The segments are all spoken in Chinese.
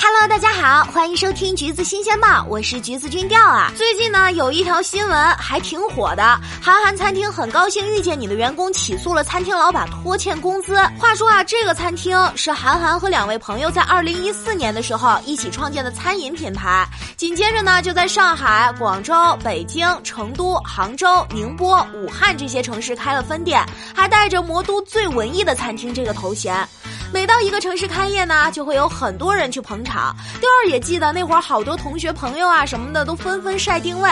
Hello，大家好，欢迎收听橘子新鲜报，我是橘子君调啊。最近呢，有一条新闻还挺火的，韩寒餐厅很高兴遇见你的员工起诉了餐厅老板拖欠工资。话说啊，这个餐厅是韩寒和两位朋友在二零一四年的时候一起创建的餐饮品牌，紧接着呢，就在上海、广州、北京、成都、杭州、宁波、武汉这些城市开了分店，还带着魔都最文艺的餐厅这个头衔。每到一个城市开业呢，就会有很多人去捧场。调儿也记得那会儿，好多同学朋友啊什么的都纷纷晒定位。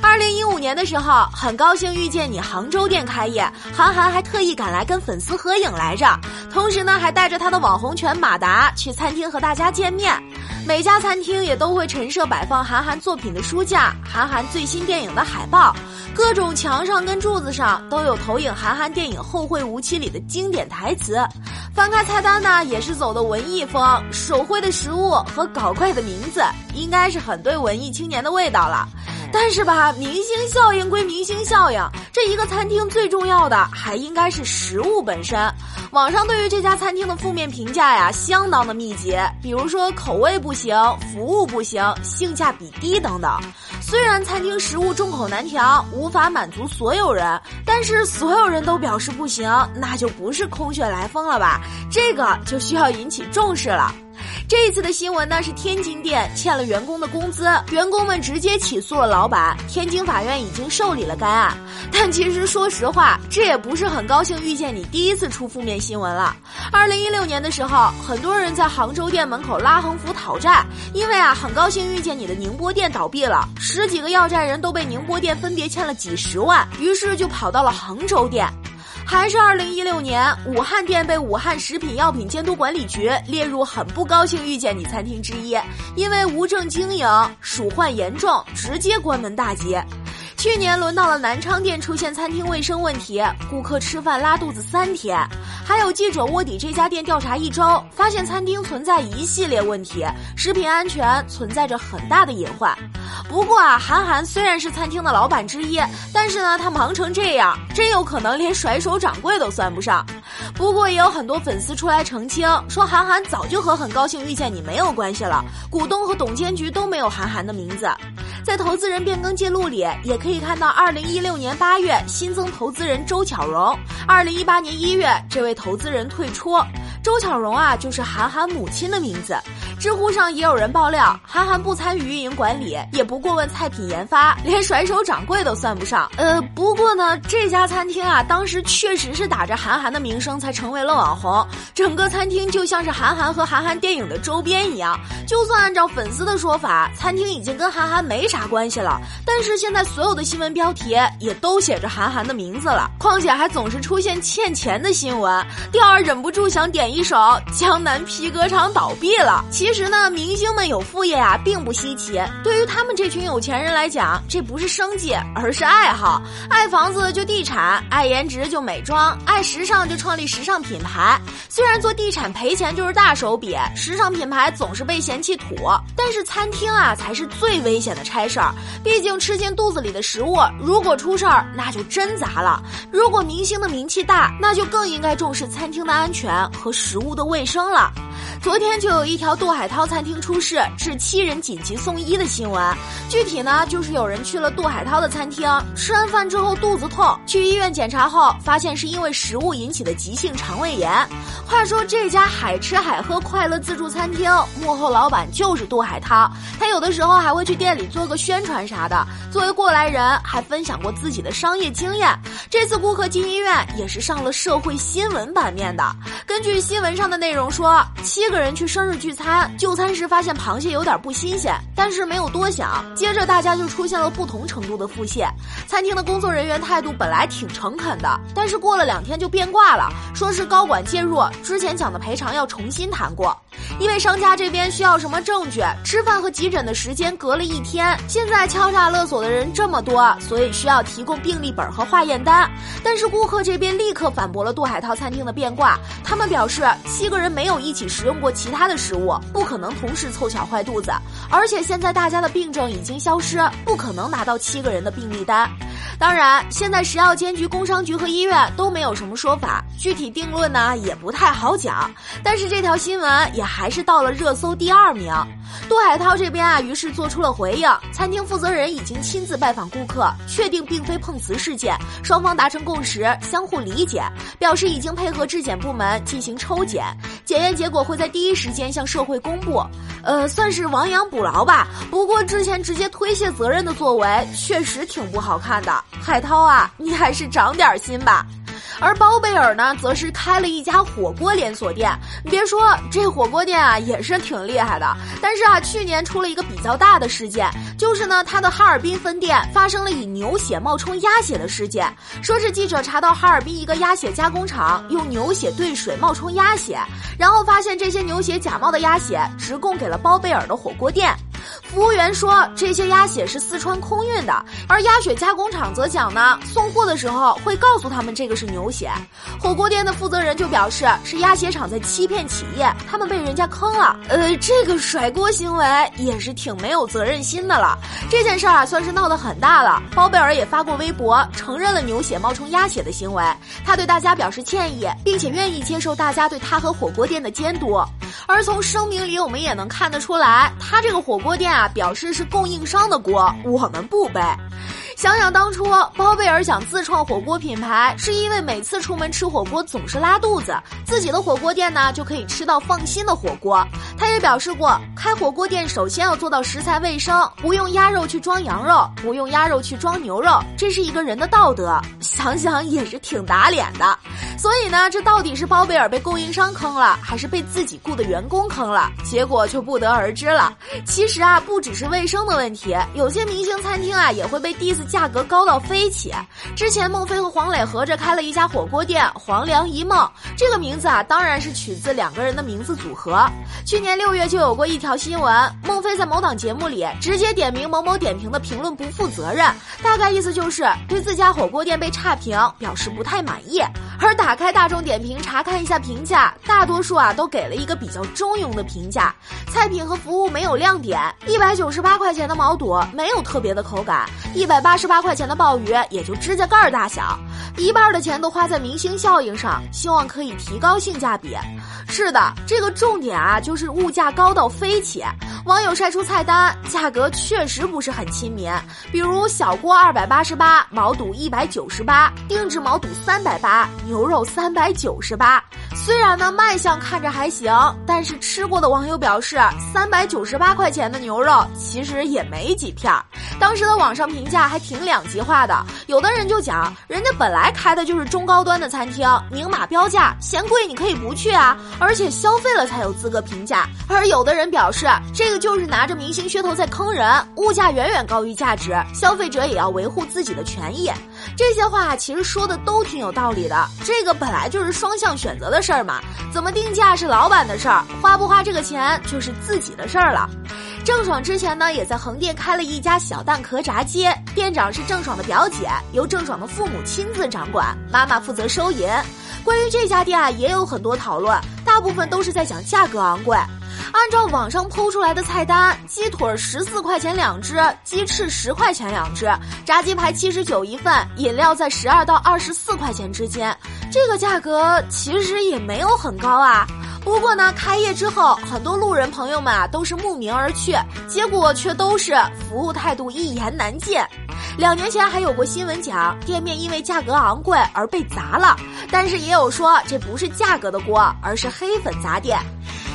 二零一五年的时候，很高兴遇见你杭州店开业，韩寒还特意赶来跟粉丝合影来着。同时呢，还带着他的网红犬马达去餐厅和大家见面。每家餐厅也都会陈设摆放韩寒作品的书架、韩寒最新电影的海报，各种墙上跟柱子上都有投影韩寒电影《后会无期》里的经典台词。翻开菜单呢，也是走的文艺风，手绘的食物和搞怪的名字，应该是很对文艺青年的味道了。但是吧，明星效应归明星效应，这一个餐厅最重要的还应该是食物本身。网上对于这家餐厅的负面评价呀，相当的密集，比如说口味不行、服务不行、性价比低等等。虽然餐厅食物众口难调，无法满足所有人，但是所有人都表示不行，那就不是空穴来风了吧？这个就需要引起重视了。这一次的新闻呢是天津店欠了员工的工资，员工们直接起诉了老板。天津法院已经受理了该案。但其实说实话，这也不是很高兴遇见你第一次出负面新闻了。二零一六年的时候，很多人在杭州店门口拉横幅讨债，因为啊很高兴遇见你的宁波店倒闭了，十几个要债人都被宁波店分别欠了几十万，于是就跑到了杭州店。还是二零一六年，武汉店被武汉食品药品监督管理局列入很不高兴遇见你餐厅之一，因为无证经营、鼠患严重，直接关门大吉。去年轮到了南昌店出现餐厅卫生问题，顾客吃饭拉肚子三天。还有记者卧底这家店调查一周，发现餐厅存在一系列问题，食品安全存在着很大的隐患。不过啊，韩寒虽然是餐厅的老板之一，但是呢，他忙成这样，真有可能连甩手掌柜都算不上。不过也有很多粉丝出来澄清，说韩寒早就和很高兴遇见你没有关系了，股东和董监局都没有韩寒的名字。在投资人变更记录里，也可以看到，二零一六年八月新增投资人周巧荣，二零一八年一月这位投资人退出。周巧蓉啊，就是韩寒母亲的名字。知乎上也有人爆料，韩寒不参与运营管理，也不过问菜品研发，连甩手掌柜都算不上。呃，不过呢，这家餐厅啊，当时确实是打着韩寒的名声才成为了网红，整个餐厅就像是韩寒和韩寒电影的周边一样。就算按照粉丝的说法，餐厅已经跟韩寒没啥关系了，但是现在所有的新闻标题也都写着韩寒的名字了，况且还总是出现欠钱的新闻，第二忍不住想点一一手《江南皮革厂倒闭了》。其实呢，明星们有副业啊，并不稀奇。对于他们这群有钱人来讲，这不是生计，而是爱好。爱房子就地产，爱颜值就美妆，爱时尚就创立时尚品牌。虽然做地产赔钱就是大手笔，时尚品牌总是被嫌弃土，但是餐厅啊才是最危险的差事儿。毕竟吃进肚子里的食物，如果出事儿，那就真砸了。如果明星的名气大，那就更应该重视餐厅的安全和食物的卫生了。昨天就有一条杜海涛餐厅出事，致七人紧急送医的新闻。具体呢，就是有人去了杜海涛的餐厅，吃完饭之后肚子痛，去医院检查后发现是因为食物引起的急性肠胃炎。话说这家海吃海喝快乐自助餐厅幕后老板就是杜海涛，他有的时候还会去店里做个宣传啥的。作为过来人，还分享过自己的商业经验。这次顾客进医院也是上了社会新闻版面的。根据新闻上的内容说，七。个人去生日聚餐，就餐时发现螃蟹有点不新鲜，但是没有多想，接着大家就出现了不同程度的腹泻。餐厅的工作人员态度本来挺诚恳的，但是过了两天就变卦了，说是高管介入，之前讲的赔偿要重新谈过。因为商家这边需要什么证据，吃饭和急诊的时间隔了一天，现在敲诈勒索的人这么多，所以需要提供病历本和化验单。但是顾客这边立刻反驳了杜海涛餐厅的变卦，他们表示七个人没有一起食用过其他的食物，不可能同时凑巧坏肚子，而且现在大家的病症已经消失，不可能拿到七个人的病例单。当然，现在食药监局、工商局和医院都没有什么说法，具体定论呢也不太好讲。但是这条新闻也还是到了热搜第二名。杜海涛这边啊，于是做出了回应，餐厅负责人已经亲自拜访顾客，确定并非碰瓷事件，双方达成共识，相互理解，表示已经配合质检部门进行抽检，检验结果会在第一时间向社会公布。呃，算是亡羊补牢吧。不过之前直接推卸责任的作为，确实挺不好看的。海涛啊，你还是长点心吧。而包贝尔呢，则是开了一家火锅连锁店。你别说，这火锅店啊也是挺厉害的。但是啊，去年出了一个比较大的事件，就是呢，他的哈尔滨分店发生了以牛血冒充鸭血的事件。说是记者查到哈尔滨一个鸭血加工厂用牛血兑水冒充鸭血，然后发现这些牛血假冒的鸭血直供给了包贝尔的火锅店。服务员说这些鸭血是四川空运的，而鸭血加工厂则讲呢，送货的时候会告诉他们这个是牛血。火锅店的负责人就表示是鸭血厂在欺骗企业，他们被人家坑了。呃，这个甩锅行为也是挺没有责任心的了。这件事儿啊，算是闹得很大了。包贝尔也发过微博承认了牛血冒充鸭血的行为，他对大家表示歉意，并且愿意接受大家对他和火锅店的监督。而从声明里我们也能看得出来，他这个火锅店啊，表示是供应商的锅，我们不背。想想当初，包贝尔想自创火锅品牌，是因为每次出门吃火锅总是拉肚子，自己的火锅店呢就可以吃到放心的火锅。他也表示过，开火锅店首先要做到食材卫生，不用鸭肉去装羊肉，不用鸭肉去装牛肉，这是一个人的道德。想想也是挺打脸的。所以呢，这到底是包贝尔被供应商坑了，还是被自己雇的员工坑了？结果就不得而知了。其实啊，不只是卫生的问题，有些明星餐厅啊也会被 diss 价格高到飞起。之前孟非和黄磊合着开了一家火锅店“黄粱一梦”，这个名字啊当然是取自两个人的名字组合。去年六月就有过一条新闻，孟非在某档节目里直接点名某某点评的评论不负责任，大概意思就是对自家火锅店被差评表示不太满意。而打开大众点评查看一下评价，大多数啊都给了一个比较中庸的评价，菜品和服务没有亮点，一百九十八块钱的毛肚没有特别的口感，一百八十八块钱的鲍鱼也就指甲盖大小，一半的钱都花在明星效应上，希望可以提高性价比。是的，这个重点啊就是物价高到飞起。网友晒出菜单，价格确实不是很亲民。比如小锅二百八十八，毛肚一百九十八，定制毛肚三百八，牛肉三百九十八。虽然呢卖相看着还行，但是吃过的网友表示，三百九十八块钱的牛肉其实也没几片儿。当时的网上评价还挺两极化的，有的人就讲，人家本来开的就是中高端的餐厅，明码标价，嫌贵你可以不去啊，而且消费了才有资格评价。而有的人表示，这个就是拿着明星噱头在坑人，物价远远高于价值，消费者也要维护自己的权益。这些话其实说的都挺有道理的，这个本来就是双向选择的事儿嘛，怎么定价是老板的事儿，花不花这个钱就是自己的事儿了。郑爽之前呢，也在横店开了一家小蛋壳炸鸡，店长是郑爽的表姐，由郑爽的父母亲自掌管，妈妈负责收银。关于这家店啊，也有很多讨论，大部分都是在讲价格昂贵。按照网上剖出来的菜单，鸡腿十四块钱两只，鸡翅十块钱两只，炸鸡排七十九一份，饮料在十二到二十四块钱之间。这个价格其实也没有很高啊。不过呢，开业之后，很多路人朋友们啊都是慕名而去，结果却都是服务态度一言难尽。两年前还有过新闻讲店面因为价格昂贵而被砸了，但是也有说这不是价格的锅，而是黑粉砸店。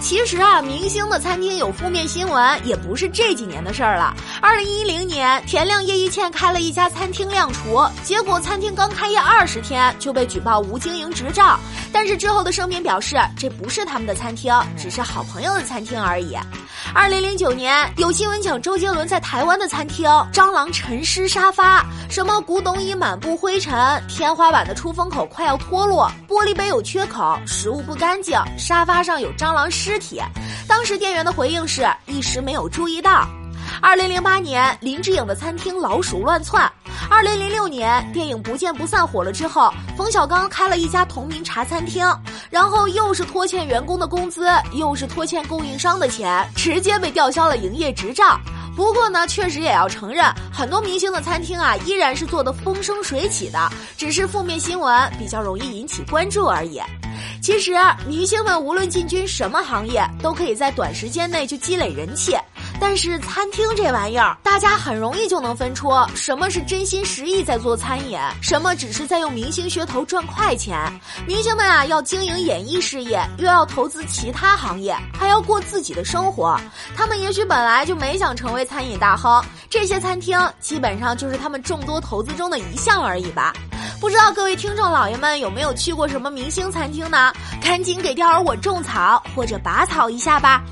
其实啊，明星的餐厅有负面新闻也不是这几年的事儿了。二零一零年，田亮、叶一茜开了一家餐厅亮厨，结果餐厅刚开业二十天就被举报无经营执照。但是之后的声明表示，这不是他们的餐厅，只是好朋友的餐厅而已。二零零九年，有新闻讲周杰伦在台湾的餐厅蟑螂沉尸沙发，什么古董已满布灰尘，天花板的出风口快要脱落，玻璃杯有缺口，食物不干净，沙发上有蟑螂尸体。当时店员的回应是一时没有注意到。二零零八年，林志颖的餐厅老鼠乱窜。二零零六年，电影《不见不散》火了之后，冯小刚开了一家同名茶餐厅，然后又是拖欠员工的工资，又是拖欠供应商的钱，直接被吊销了营业执照。不过呢，确实也要承认，很多明星的餐厅啊，依然是做的风生水起的，只是负面新闻比较容易引起关注而已。其实，明星们无论进军什么行业，都可以在短时间内就积累人气。但是餐厅这玩意儿，大家很容易就能分出什么是真心实意在做餐饮，什么只是在用明星噱头赚快钱。明星们啊，要经营演艺事业，又要投资其他行业，还要过自己的生活。他们也许本来就没想成为餐饮大亨，这些餐厅基本上就是他们众多投资中的一项而已吧。不知道各位听众老爷们有没有去过什么明星餐厅呢？赶紧给钓儿我种草或者拔草一下吧。